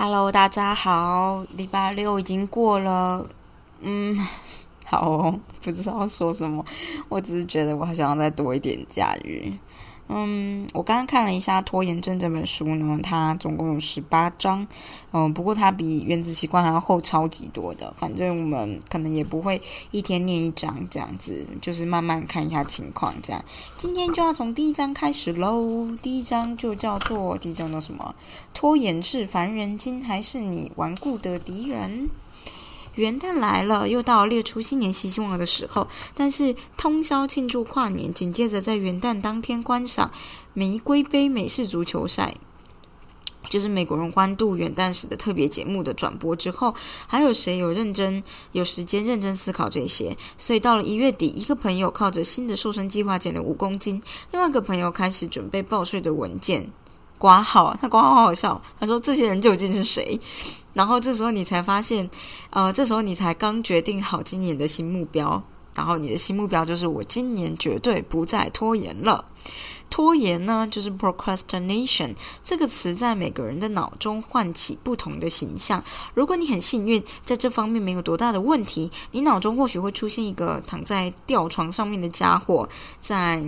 Hello，大家好，礼拜六已经过了，嗯，好哦，不知道说什么，我只是觉得我好想要再多一点假日。嗯，我刚刚看了一下《拖延症》这本书呢，它总共有十八章，嗯，不过它比《原子习惯》还要厚超级多的。反正我们可能也不会一天念一章这样子，就是慢慢看一下情况这样。今天就要从第一章开始喽，第一章就叫做第一章叫什么？拖延是烦人精还是你顽固的敌人？元旦来了，又到列出新年新希望的时候。但是通宵庆祝跨年，紧接着在元旦当天观赏玫瑰杯美式足球赛，就是美国人欢度元旦时的特别节目的转播之后，还有谁有认真有时间认真思考这些？所以到了一月底，一个朋友靠着新的瘦身计划减了五公斤，另外一个朋友开始准备报税的文件。挂号，他挂号好好笑。他说：“这些人究竟是谁？”然后这时候你才发现，呃，这时候你才刚决定好今年的新目标。然后你的新目标就是：我今年绝对不再拖延了。拖延呢，就是 procrastination 这个词，在每个人的脑中唤起不同的形象。如果你很幸运，在这方面没有多大的问题，你脑中或许会出现一个躺在吊床上面的家伙，在。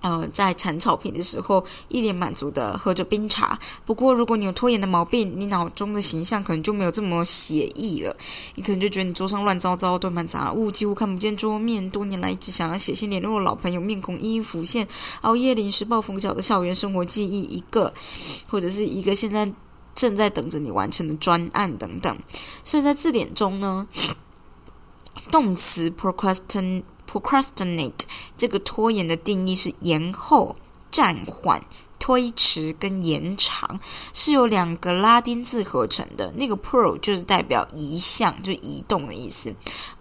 呃，在铲草坪的时候，一脸满足的喝着冰茶。不过，如果你有拖延的毛病，你脑中的形象可能就没有这么写意了。你可能就觉得你桌上乱糟糟，堆满杂物，几乎看不见桌面。多年来一直想要写信联络的老朋友面孔一一浮现。熬夜临时抱佛脚的校园生活记忆一个，或者是一个现在正在等着你完成的专案等等。所以在字典中呢，动词 procrastin。Procrastinate 这个拖延的定义是延后、暂缓、推迟跟延长，是由两个拉丁字合成的。那个 pro 就是代表移项，就移动的意思。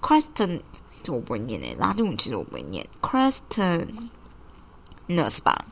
c r e s t e n 这我不会念诶，拉丁文其实我不会念 c r e s t e n e s 吧。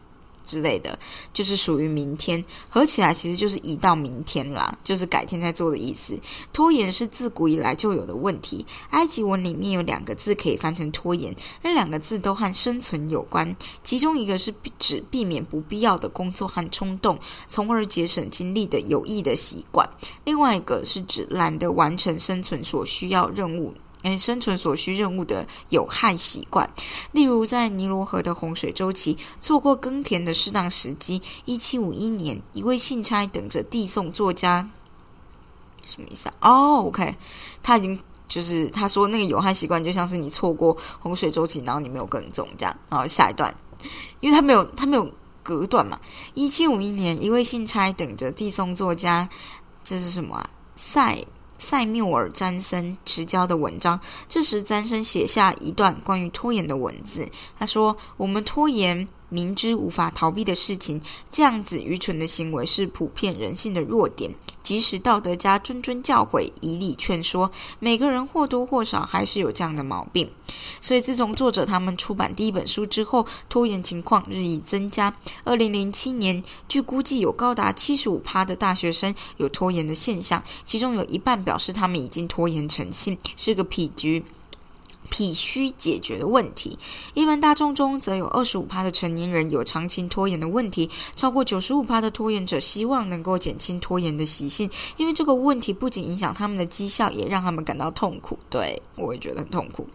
之类的，就是属于明天，合起来其实就是移到明天啦，就是改天再做的意思。拖延是自古以来就有的问题。埃及文里面有两个字可以翻成拖延，那两个字都和生存有关。其中一个是指避免不必要的工作和冲动，从而节省精力的有益的习惯；另外一个是指懒得完成生存所需要任务。嗯，生存所需任务的有害习惯，例如在尼罗河的洪水周期，错过耕田的适当时机。一七五一年，一位信差等着递送作家，什么意思啊？哦，OK，他已经就是他说那个有害习惯，就像是你错过洪水周期，然后你没有耕种这样。然后下一段，因为他没有他没有隔断嘛。一七五一年，一位信差等着递送作家，这是什么啊？赛。塞缪尔·詹森执教的文章。这时，詹森写下一段关于拖延的文字。他说：“我们拖延明知无法逃避的事情，这样子愚蠢的行为是普遍人性的弱点。”即使道德家谆谆教诲、以理劝说，每个人或多或少还是有这样的毛病。所以，自从作者他们出版第一本书之后，拖延情况日益增加。二零零七年，据估计有高达七十五趴的大学生有拖延的现象，其中有一半表示他们已经拖延成性，是个痞局。必须解决的问题，一般大众中则有二十五趴的成年人有长期拖延的问题，超过九十五趴的拖延者希望能够减轻拖延的习性，因为这个问题不仅影响他们的绩效，也让他们感到痛苦。对我也觉得很痛苦。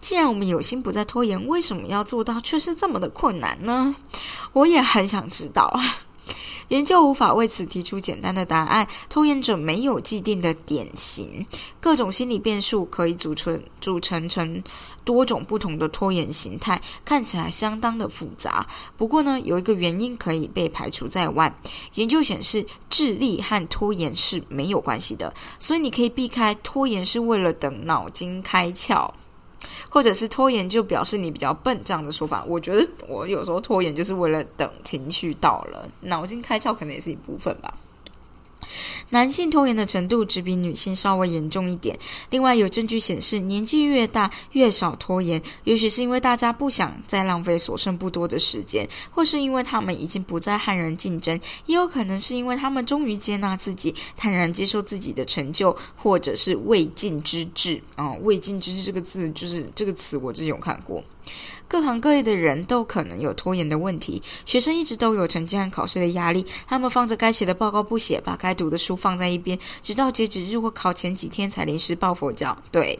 既然我们有心不再拖延，为什么要做到却是这么的困难呢？我也很想知道。研究无法为此提出简单的答案。拖延者没有既定的典型，各种心理变数可以组成组成成多种不同的拖延形态，看起来相当的复杂。不过呢，有一个原因可以被排除在外。研究显示，智力和拖延是没有关系的，所以你可以避开拖延是为了等脑筋开窍。或者是拖延就表示你比较笨这样的说法，我觉得我有时候拖延就是为了等情绪到了，脑筋开窍可能也是一部分吧。男性拖延的程度只比女性稍微严重一点。另外，有证据显示，年纪越大越少拖延，也许是因为大家不想再浪费所剩不多的时间，或是因为他们已经不再和人竞争，也有可能是因为他们终于接纳自己，坦然接受自己的成就，或者是未尽之志。啊，未尽之志这个字就是这个词，我之前有看过。各行各业的人都可能有拖延的问题。学生一直都有成绩和考试的压力，他们放着该写的报告不写，把该读的书放在一边，直到截止日或考前几天才临时抱佛脚。对，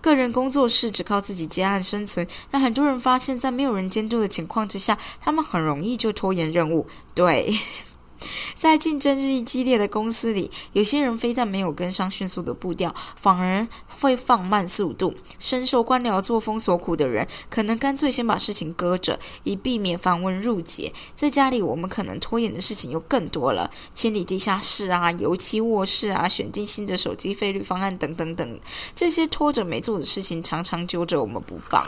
个人工作室只靠自己接案生存，但很多人发现，在没有人监督的情况之下，他们很容易就拖延任务。对。在竞争日益激烈的公司里，有些人非但没有跟上迅速的步调，反而会放慢速度。深受官僚作风所苦的人，可能干脆先把事情搁着，以避免繁文缛节。在家里，我们可能拖延的事情又更多了：清理地下室啊，油漆卧室啊，选定新的手机费率方案等等等。这些拖着没做的事情，常常揪着我们不放。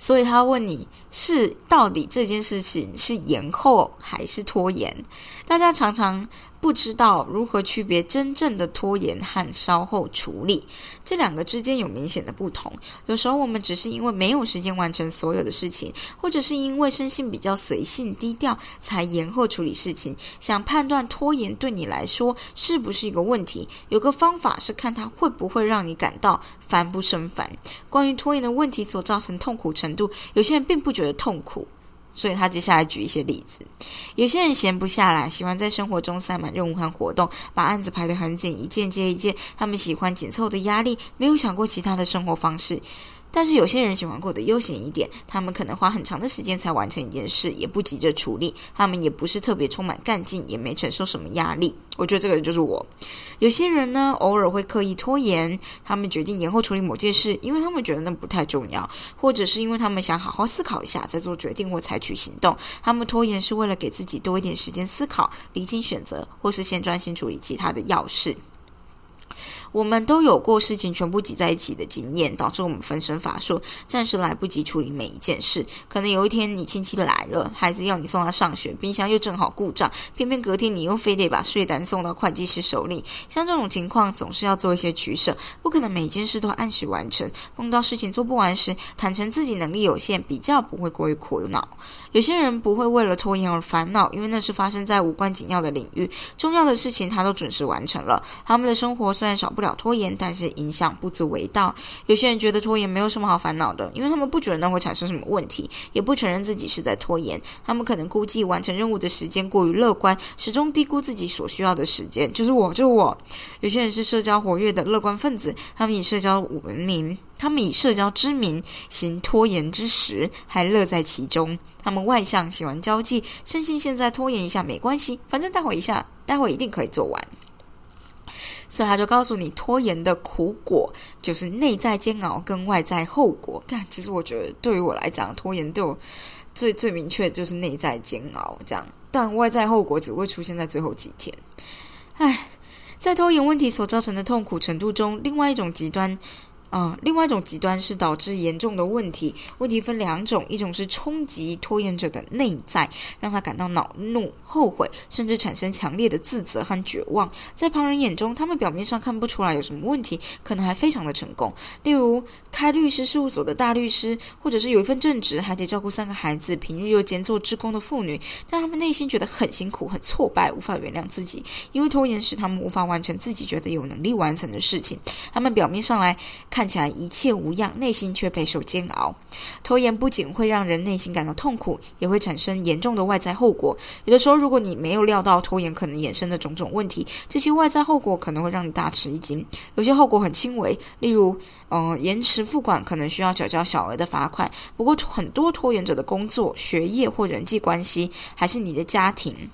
所以他问你是到底这件事情是延后还是拖延？大家常常。不知道如何区别真正的拖延和稍后处理，这两个之间有明显的不同。有时候我们只是因为没有时间完成所有的事情，或者是因为生性比较随性低调，才延后处理事情。想判断拖延对你来说是不是一个问题，有个方法是看它会不会让你感到烦不胜烦。关于拖延的问题所造成痛苦程度，有些人并不觉得痛苦。所以他接下来举一些例子，有些人闲不下来，喜欢在生活中塞满任务和活动，把案子排得很紧，一件接一件。他们喜欢紧凑的压力，没有想过其他的生活方式。但是有些人喜欢过得悠闲一点，他们可能花很长的时间才完成一件事，也不急着处理。他们也不是特别充满干劲，也没承受什么压力。我觉得这个人就是我。有些人呢，偶尔会刻意拖延，他们决定延后处理某件事，因为他们觉得那不太重要，或者是因为他们想好好思考一下再做决定或采取行动。他们拖延是为了给自己多一点时间思考、理清选择，或是先专心处理其他的要事。我们都有过事情全部挤在一起的经验，导致我们分身乏术，暂时来不及处理每一件事。可能有一天你亲戚来了，孩子要你送他上学，冰箱又正好故障，偏偏隔天你又非得把税单送到会计师手里。像这种情况，总是要做一些取舍，不可能每件事都按时完成。碰到事情做不完时，坦诚自己能力有限，比较不会过于苦恼。有些人不会为了拖延而烦恼，因为那是发生在无关紧要的领域，重要的事情他都准时完成了。他们的生活虽然少不了拖延，但是影响不足为道。有些人觉得拖延没有什么好烦恼的，因为他们不觉得那会产生什么问题，也不承认自己是在拖延。他们可能估计完成任务的时间过于乐观，始终低估自己所需要的时间。就是我，就是我。有些人是社交活跃的乐观分子，他们以社交闻名。他们以社交之名行拖延之实，还乐在其中。他们外向，喜欢交际，深信现在拖延一下没关系，反正待会一下，待会一定可以做完。所以他就告诉你，拖延的苦果就是内在煎熬跟外在后果。但，其实我觉得对于我来讲，拖延对我最最明确就是内在煎熬这样，但外在后果只会出现在最后几天。唉，在拖延问题所造成的痛苦程度中，另外一种极端。啊，另外一种极端是导致严重的问题。问题分两种，一种是冲击拖延者的内在，让他感到恼怒、后悔，甚至产生强烈的自责和绝望。在旁人眼中，他们表面上看不出来有什么问题，可能还非常的成功。例如，开律师事务所的大律师，或者是有一份正职，还得照顾三个孩子，平日又兼做职工的妇女，但他们内心觉得很辛苦、很挫败，无法原谅自己，因为拖延使他们无法完成自己觉得有能力完成的事情。他们表面上来。看看起来一切无恙，内心却备受煎熬。拖延不仅会让人内心感到痛苦，也会产生严重的外在后果。有的时候，如果你没有料到拖延可能衍生的种种问题，这些外在后果可能会让你大吃一惊。有些后果很轻微，例如，呃，延迟付款可能需要缴交小额的罚款。不过，很多拖延者的工作、学业或人际关系，还是你的家庭。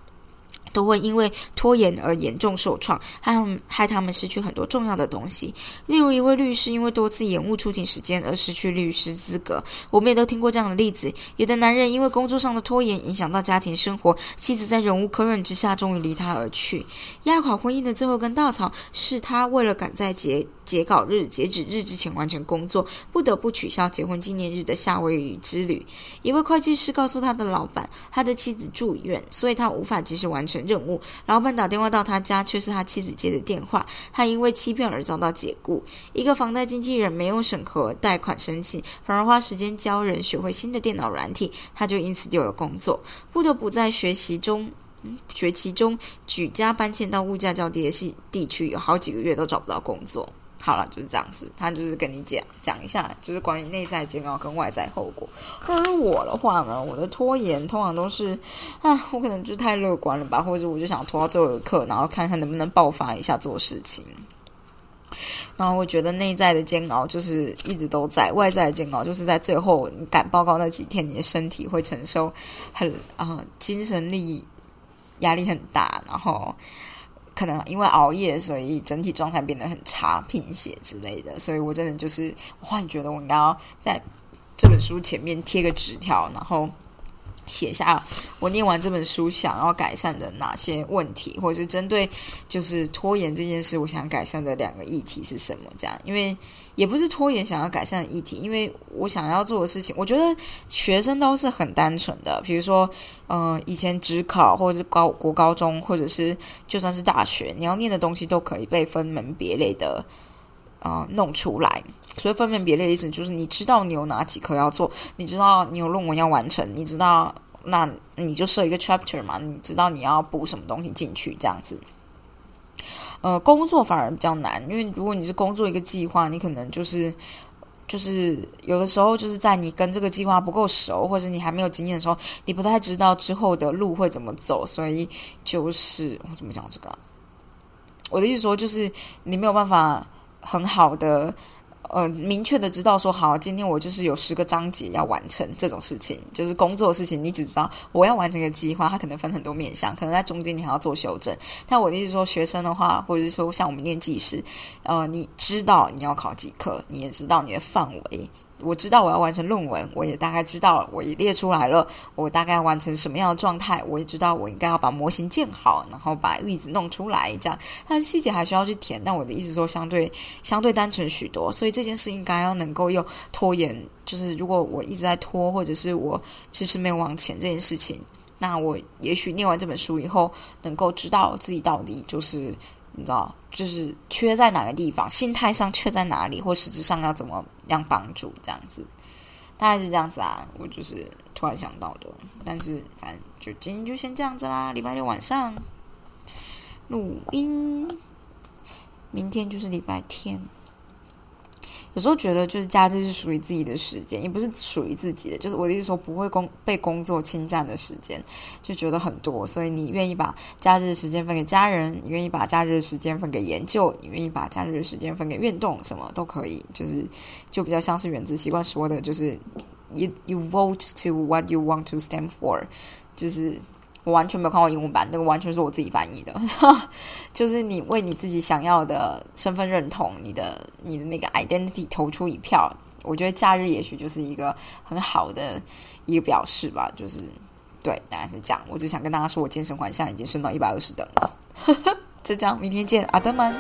都会因为拖延而严重受创，害害他们失去很多重要的东西。例如，一位律师因为多次延误出庭时间而失去律师资格。我们也都听过这样的例子：有的男人因为工作上的拖延影响到家庭生活，妻子在忍无可忍之下终于离他而去。压垮婚姻的最后根稻草是他为了赶在结截稿日、截止日之前完成工作，不得不取消结婚纪念日的夏威夷之旅。一位会计师告诉他的老板，他的妻子住院，所以他无法及时完成。任务，老板打电话到他家，却是他妻子接的电话。他因为欺骗而遭到解雇。一个房贷经纪人没有审核贷款申请，反而花时间教人学会新的电脑软体，他就因此丢了工作，不得不在学习中，学期中举家搬迁到物价较低的地区，有好几个月都找不到工作。好了，就是这样子。他就是跟你讲讲一下，就是关于内在煎熬跟外在后果。而我的话呢，我的拖延通常都是啊，我可能就太乐观了吧，或者我就想拖到最后一刻，然后看看能不能爆发一下做事情。然后我觉得内在的煎熬就是一直都在，外在的煎熬就是在最后你赶报告那几天，你的身体会承受很啊精神力压力很大，然后。可能因为熬夜，所以整体状态变得很差，贫血之类的。所以我真的就是，我忽然觉得我应该要在这本书前面贴个纸条，然后写下我念完这本书想要改善的哪些问题，或者是针对就是拖延这件事，我想改善的两个议题是什么？这样，因为。也不是拖延想要改善的议题，因为我想要做的事情，我觉得学生都是很单纯的。比如说，呃，以前职考或者是高国高中，或者是就算是大学，你要念的东西都可以被分门别类的啊弄出来。所以分门别类的意思就是，你知道你有哪几科要做，你知道你有论文要完成，你知道那你就设一个 chapter 嘛，你知道你要补什么东西进去，这样子。呃，工作反而比较难，因为如果你是工作一个计划，你可能就是就是有的时候就是在你跟这个计划不够熟，或者你还没有经验的时候，你不太知道之后的路会怎么走，所以就是我怎么讲这个？我的意思说，就是你没有办法很好的。呃，明确的知道说好，今天我就是有十个章节要完成这种事情，就是工作的事情。你只知道我要完成一个计划，它可能分很多面向，可能在中间你还要做修正。但我的意思说，学生的话，或者是说像我们念技师，呃，你知道你要考几科，你也知道你的范围。我知道我要完成论文，我也大概知道，我也列出来了，我大概完成什么样的状态，我也知道我应该要把模型建好，然后把例子弄出来，这样，但细节还需要去填。但我的意思说，相对相对单纯许多，所以这件事应该要能够用拖延，就是如果我一直在拖，或者是我迟迟没有往前这件事情，那我也许念完这本书以后，能够知道自己到底就是。你知道，就是缺在哪个地方，心态上缺在哪里，或实质上要怎么样帮助，这样子，大概是这样子啊。我就是突然想到的，但是反正就今天就先这样子啦。礼拜六晚上录音，明天就是礼拜天。有时候觉得，就是假日是属于自己的时间，也不是属于自己的，就是我的意思说，不会工被工作侵占的时间，就觉得很多。所以你愿意把假日的时间分给家人，你愿意把假日的时间分给研究，你愿意把假日的时间分给运动，什么都可以。就是就比较像是原子习惯说的，就是 you you vote to what you want to stand for，就是。我完全没有看过英文版，那个完全是我自己翻译的。就是你为你自己想要的身份认同，你的你的那个 identity 投出一票。我觉得假日也许就是一个很好的一个表示吧。就是对，大概是这样。我只想跟大家说，我健身环项已经升到一百二十等了。就这样，明天见，阿德们。